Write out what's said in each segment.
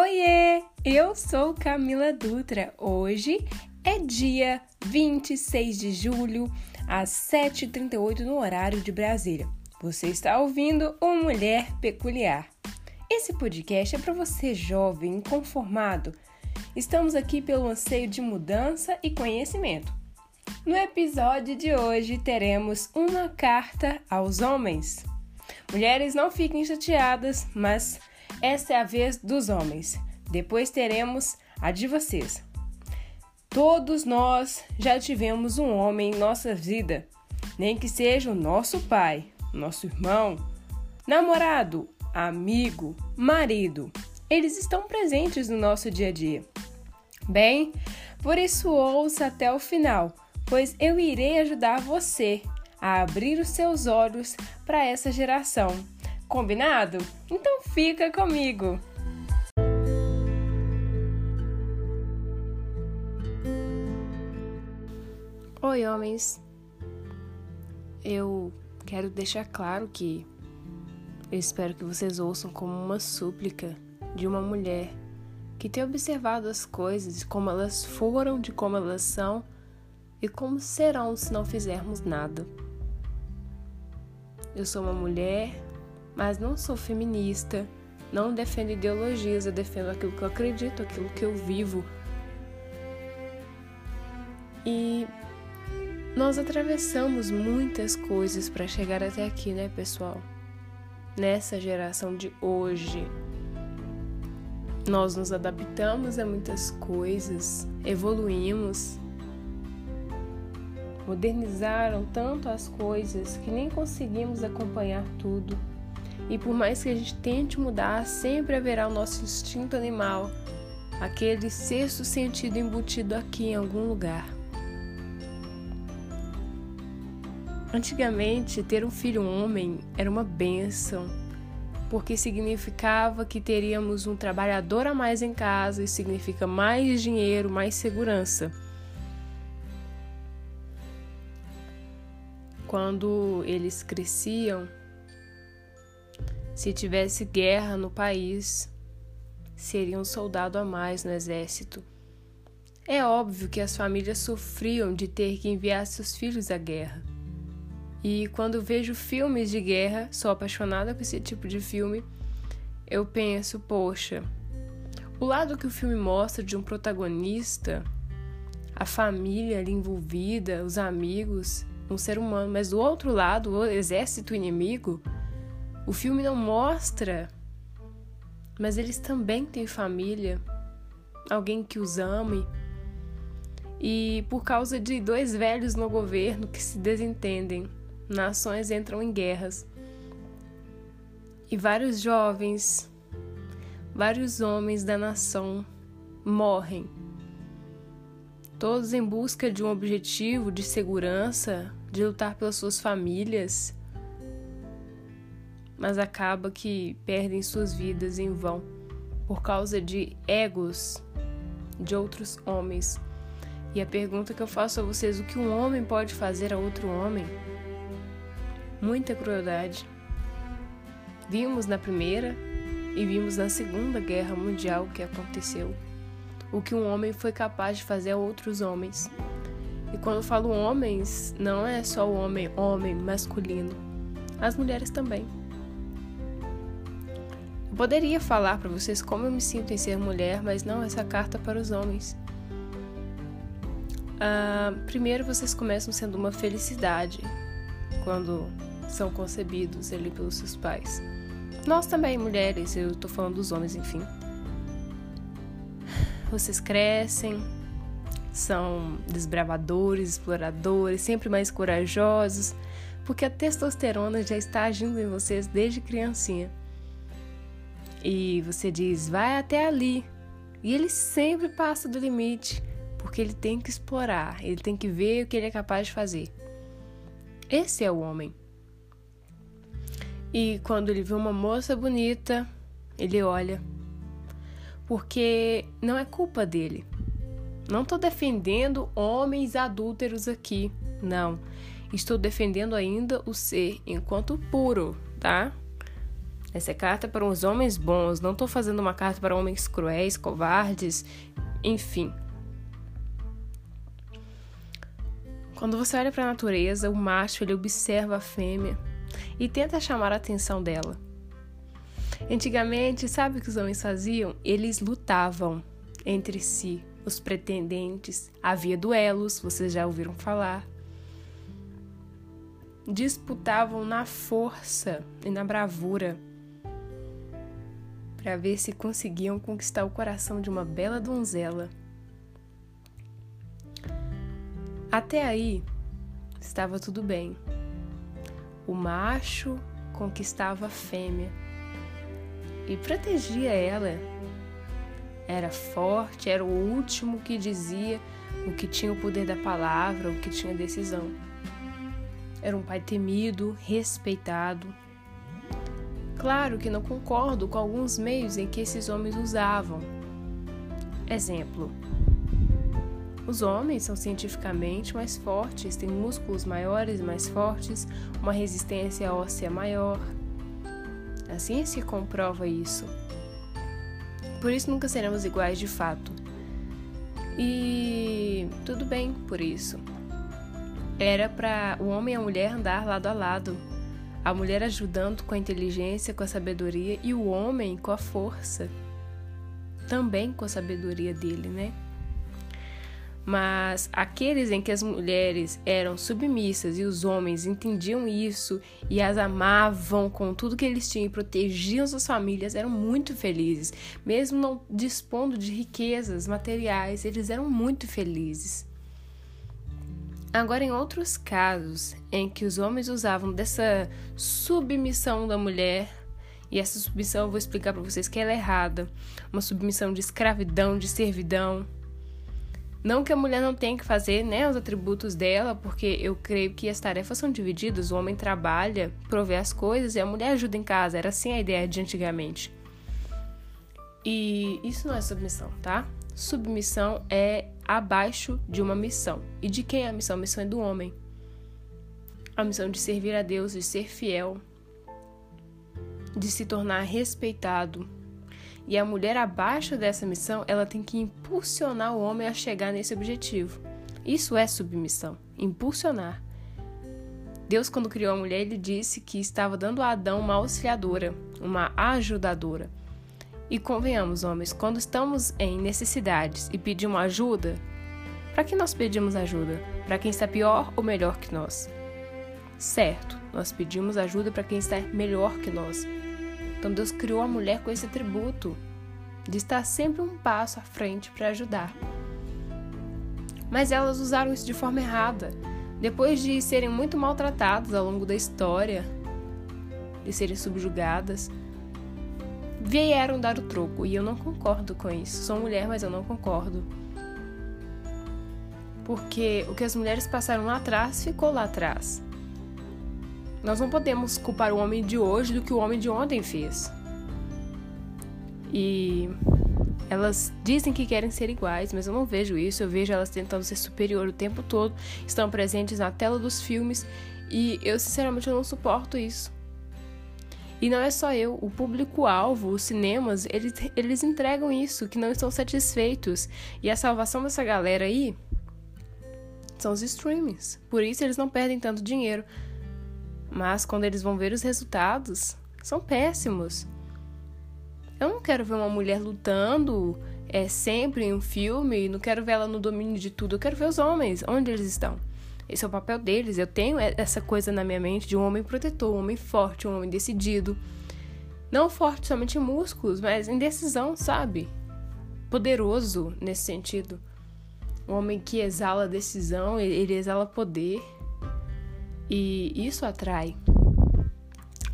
Oiê! Eu sou Camila Dutra. Hoje é dia 26 de julho, às 7h38 no horário de Brasília. Você está ouvindo o Mulher Peculiar. Esse podcast é para você jovem, inconformado. Estamos aqui pelo anseio de mudança e conhecimento. No episódio de hoje teremos uma carta aos homens. Mulheres não fiquem chateadas, mas essa é a vez dos homens. Depois teremos a de vocês. Todos nós já tivemos um homem em nossa vida, nem que seja o nosso pai, nosso irmão, namorado, amigo, marido. Eles estão presentes no nosso dia a dia. Bem, por isso ouça até o final, pois eu irei ajudar você a abrir os seus olhos para essa geração Combinado? Então fica comigo! Oi, homens! Eu quero deixar claro que eu espero que vocês ouçam como uma súplica de uma mulher que tem observado as coisas, como elas foram, de como elas são e como serão se não fizermos nada. Eu sou uma mulher mas não sou feminista, não defendo ideologias, eu defendo aquilo que eu acredito, aquilo que eu vivo. E nós atravessamos muitas coisas para chegar até aqui, né, pessoal? Nessa geração de hoje. Nós nos adaptamos a muitas coisas, evoluímos, modernizaram tanto as coisas que nem conseguimos acompanhar tudo. E por mais que a gente tente mudar, sempre haverá o nosso instinto animal, aquele sexto sentido embutido aqui em algum lugar. Antigamente, ter um filho homem era uma benção, porque significava que teríamos um trabalhador a mais em casa e significa mais dinheiro, mais segurança. Quando eles cresciam, se tivesse guerra no país, seria um soldado a mais no exército. É óbvio que as famílias sofriam de ter que enviar seus filhos à guerra. E quando vejo filmes de guerra, sou apaixonada por esse tipo de filme, eu penso, poxa, o lado que o filme mostra de um protagonista, a família ali envolvida, os amigos, um ser humano, mas do outro lado, o exército inimigo, o filme não mostra, mas eles também têm família, alguém que os ame. E por causa de dois velhos no governo que se desentendem, nações entram em guerras. E vários jovens, vários homens da nação morrem. Todos em busca de um objetivo de segurança, de lutar pelas suas famílias mas acaba que perdem suas vidas em vão por causa de egos de outros homens. E a pergunta que eu faço a vocês: o que um homem pode fazer a outro homem? Muita crueldade. Vimos na Primeira e vimos na Segunda Guerra Mundial o que aconteceu. O que um homem foi capaz de fazer a outros homens. E quando eu falo homens, não é só o homem, homem masculino, as mulheres também. Poderia falar para vocês como eu me sinto em ser mulher, mas não essa carta para os homens. Ah, primeiro, vocês começam sendo uma felicidade quando são concebidos ali pelos seus pais. Nós também, mulheres, eu tô falando dos homens, enfim. Vocês crescem, são desbravadores, exploradores, sempre mais corajosos, porque a testosterona já está agindo em vocês desde criancinha e você diz, vai até ali. E ele sempre passa do limite, porque ele tem que explorar, ele tem que ver o que ele é capaz de fazer. Esse é o homem. E quando ele vê uma moça bonita, ele olha. Porque não é culpa dele. Não estou defendendo homens adúlteros aqui, não. Estou defendendo ainda o ser enquanto puro, tá? Essa é carta para os homens bons. Não estou fazendo uma carta para homens cruéis, covardes, enfim. Quando você olha para a natureza, o macho ele observa a fêmea e tenta chamar a atenção dela. Antigamente, sabe o que os homens faziam? Eles lutavam entre si, os pretendentes. Havia duelos, vocês já ouviram falar. Disputavam na força e na bravura para ver se conseguiam conquistar o coração de uma bela donzela. Até aí estava tudo bem. O macho conquistava a fêmea e protegia ela. Era forte, era o último que dizia o que tinha o poder da palavra, o que tinha decisão. Era um pai temido, respeitado. Claro que não concordo com alguns meios em que esses homens usavam. Exemplo: os homens são cientificamente mais fortes, têm músculos maiores e mais fortes, uma resistência óssea maior. A ciência comprova isso. Por isso nunca seremos iguais de fato. E tudo bem por isso. Era para o homem e a mulher andar lado a lado. A mulher ajudando com a inteligência, com a sabedoria e o homem com a força. Também com a sabedoria dele, né? Mas aqueles em que as mulheres eram submissas e os homens entendiam isso e as amavam com tudo que eles tinham e protegiam suas famílias eram muito felizes. Mesmo não dispondo de riquezas materiais, eles eram muito felizes. Agora, em outros casos em que os homens usavam dessa submissão da mulher, e essa submissão eu vou explicar para vocês que ela é errada, uma submissão de escravidão, de servidão não que a mulher não tenha que fazer né, os atributos dela, porque eu creio que as tarefas são divididas. O homem trabalha, provê as coisas e a mulher ajuda em casa. Era assim a ideia de antigamente. E isso não é submissão, tá? Submissão é abaixo de uma missão. E de quem é a missão? A missão é do homem. A missão de servir a Deus, de ser fiel, de se tornar respeitado, e a mulher abaixo dessa missão, ela tem que impulsionar o homem a chegar nesse objetivo. Isso é submissão, impulsionar. Deus, quando criou a mulher, ele disse que estava dando a Adão uma auxiliadora, uma ajudadora. E convenhamos, homens, quando estamos em necessidades e pedimos ajuda, para que nós pedimos ajuda? Para quem está pior ou melhor que nós? Certo, nós pedimos ajuda para quem está melhor que nós. Então Deus criou a mulher com esse atributo de estar sempre um passo à frente para ajudar. Mas elas usaram isso de forma errada. Depois de serem muito maltratadas ao longo da história, de serem subjugadas, vieram dar o troco e eu não concordo com isso. Sou mulher, mas eu não concordo. Porque o que as mulheres passaram lá atrás ficou lá atrás. Nós não podemos culpar o homem de hoje do que o homem de ontem fez. E elas dizem que querem ser iguais, mas eu não vejo isso. Eu vejo elas tentando ser superior o tempo todo, estão presentes na tela dos filmes e eu sinceramente eu não suporto isso. E não é só eu, o público-alvo, os cinemas, eles, eles entregam isso, que não estão satisfeitos. E a salvação dessa galera aí são os streamings. Por isso eles não perdem tanto dinheiro. Mas quando eles vão ver os resultados, são péssimos. Eu não quero ver uma mulher lutando é, sempre em um filme, não quero ver ela no domínio de tudo, eu quero ver os homens, onde eles estão. Esse é o papel deles. Eu tenho essa coisa na minha mente de um homem protetor, um homem forte, um homem decidido. Não forte somente em músculos, mas em decisão, sabe? Poderoso nesse sentido. Um homem que exala decisão, ele exala poder. E isso atrai.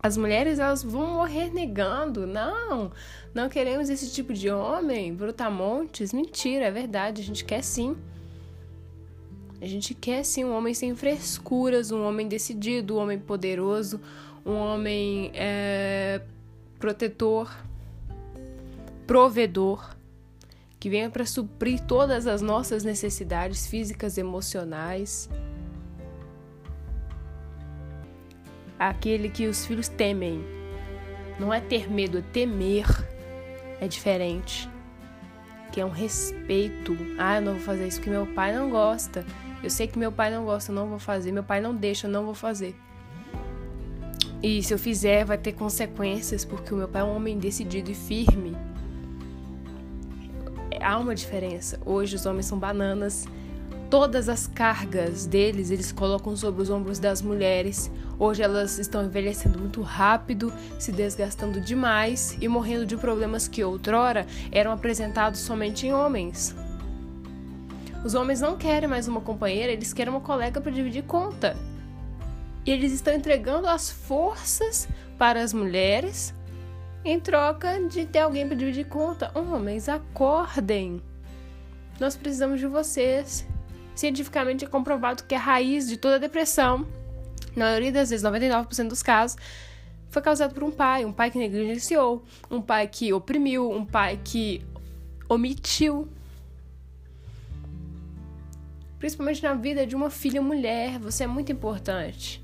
As mulheres elas vão morrer negando. Não, não queremos esse tipo de homem, brutamontes. Mentira, é verdade, a gente quer sim. A gente quer sim um homem sem frescuras, um homem decidido, um homem poderoso, um homem é, protetor, provedor, que venha para suprir todas as nossas necessidades físicas, emocionais. aquele que os filhos temem, Não é ter medo, é temer. É diferente. Que é um respeito. Ah, eu não vou fazer isso porque meu pai não gosta. Eu sei que meu pai não gosta, eu não vou fazer. Meu pai não deixa, eu não vou fazer. E se eu fizer, vai ter consequências, porque o meu pai é um homem decidido e firme. Há uma diferença. Hoje os homens são bananas. Todas as cargas deles eles colocam sobre os ombros das mulheres. Hoje elas estão envelhecendo muito rápido, se desgastando demais e morrendo de problemas que outrora eram apresentados somente em homens. Os homens não querem mais uma companheira, eles querem uma colega para dividir conta. E eles estão entregando as forças para as mulheres em troca de ter alguém para dividir conta. Homens, acordem! Nós precisamos de vocês. Cientificamente é comprovado que a raiz de toda depressão, na maioria das vezes, 99% dos casos, foi causado por um pai, um pai que negligenciou, um pai que oprimiu, um pai que omitiu. Principalmente na vida de uma filha mulher, você é muito importante.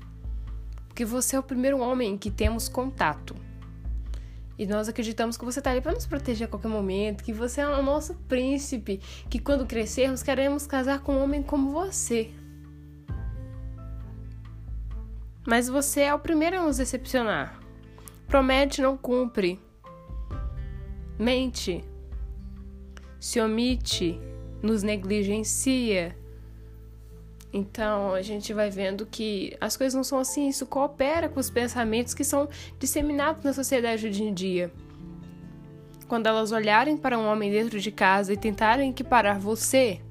Porque você é o primeiro homem que temos contato. E nós acreditamos que você está ali para nos proteger a qualquer momento, que você é o nosso príncipe, que quando crescermos queremos casar com um homem como você. Mas você é o primeiro a nos decepcionar. Promete, não cumpre. Mente. Se omite, nos negligencia então a gente vai vendo que as coisas não são assim, isso coopera com os pensamentos que são disseminados na sociedade hoje em dia. Quando elas olharem para um homem dentro de casa e tentarem equiparar você,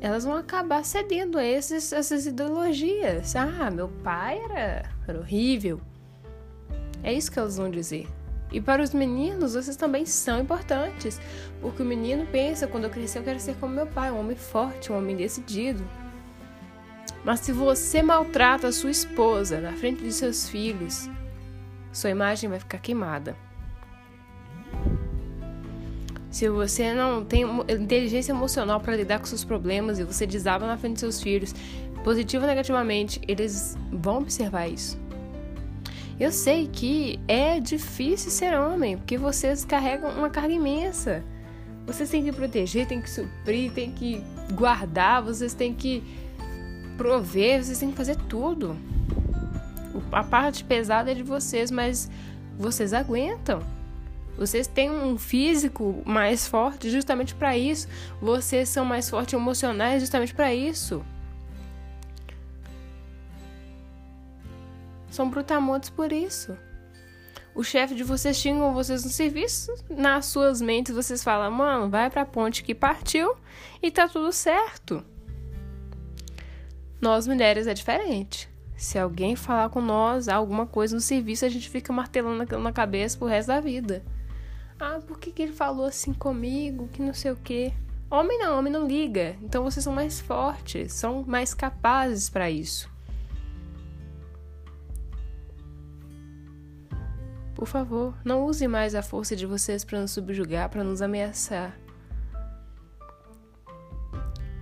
elas vão acabar cedendo a esses, essas ideologias. Ah, meu pai era, era horrível. É isso que elas vão dizer. E para os meninos, vocês também são importantes, porque o menino pensa: quando eu crescer, eu quero ser como meu pai, um homem forte, um homem decidido. Mas se você maltrata a sua esposa na frente de seus filhos, sua imagem vai ficar queimada. Se você não tem inteligência emocional para lidar com seus problemas e você desaba na frente de seus filhos, positivo ou negativamente, eles vão observar isso. Eu sei que é difícil ser homem, porque vocês carregam uma carga imensa. Vocês têm que proteger, têm que suprir, têm que guardar, vocês têm que prover, vocês têm que fazer tudo. A parte pesada é de vocês, mas vocês aguentam. Vocês têm um físico mais forte justamente para isso. Vocês são mais fortes emocionais justamente para isso. São brutamontes por isso. O chefe de vocês xingam vocês no serviço, nas suas mentes vocês falam, mano, vai pra ponte que partiu e tá tudo certo. Nós mulheres é diferente. Se alguém falar com nós alguma coisa no serviço, a gente fica martelando na cabeça pro resto da vida. Ah, por que, que ele falou assim comigo? Que não sei o quê. Homem não, homem não liga. Então vocês são mais fortes, são mais capazes para isso. Por favor, não use mais a força de vocês para nos subjugar, para nos ameaçar.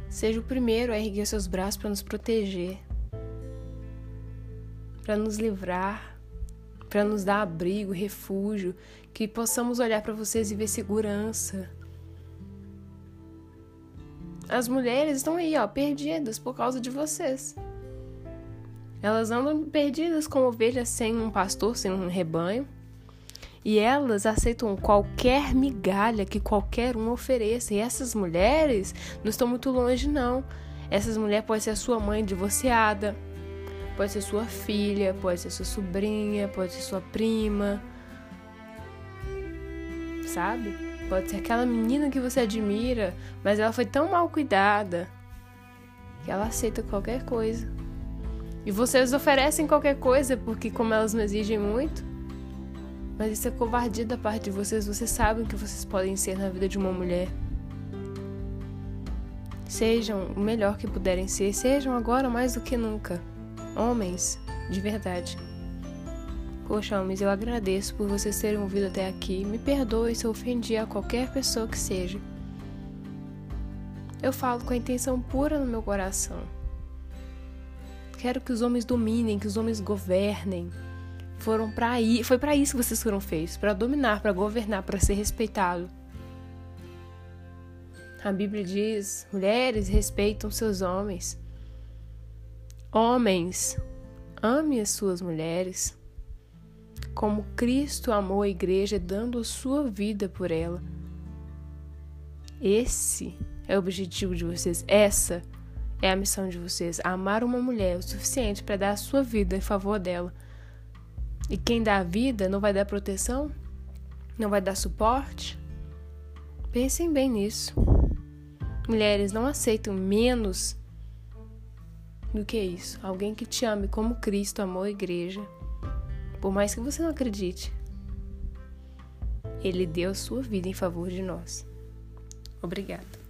Seja o primeiro a erguer seus braços para nos proteger, para nos livrar, para nos dar abrigo, refúgio, que possamos olhar para vocês e ver segurança. As mulheres estão aí, ó, perdidas por causa de vocês. Elas andam perdidas como ovelhas sem um pastor, sem um rebanho. E elas aceitam qualquer migalha que qualquer um ofereça. E essas mulheres não estão muito longe, não. Essas mulheres podem ser a sua mãe divorciada, pode ser sua filha, pode ser sua sobrinha, pode ser sua prima. Sabe? Pode ser aquela menina que você admira, mas ela foi tão mal cuidada que ela aceita qualquer coisa. E vocês oferecem qualquer coisa porque, como elas não exigem muito, mas isso é covardia da parte de vocês. Vocês sabem o que vocês podem ser na vida de uma mulher. Sejam o melhor que puderem ser. Sejam agora mais do que nunca. Homens, de verdade. Poxa, homens, eu agradeço por vocês terem ouvido até aqui. Me perdoe se eu ofendi a qualquer pessoa que seja. Eu falo com a intenção pura no meu coração. Quero que os homens dominem, que os homens governem, foram para ir, foi para isso que vocês foram feitos, para dominar, para governar, para ser respeitado. A Bíblia diz: mulheres respeitam seus homens. Homens, ame as suas mulheres, como Cristo amou a igreja, dando a sua vida por ela. Esse é o objetivo de vocês, essa é a missão de vocês: amar uma mulher o suficiente para dar a sua vida em favor dela. E quem dá vida não vai dar proteção? Não vai dar suporte? Pensem bem nisso. Mulheres não aceitam menos do que isso. Alguém que te ame como Cristo amou a igreja. Por mais que você não acredite, Ele deu a sua vida em favor de nós. Obrigada.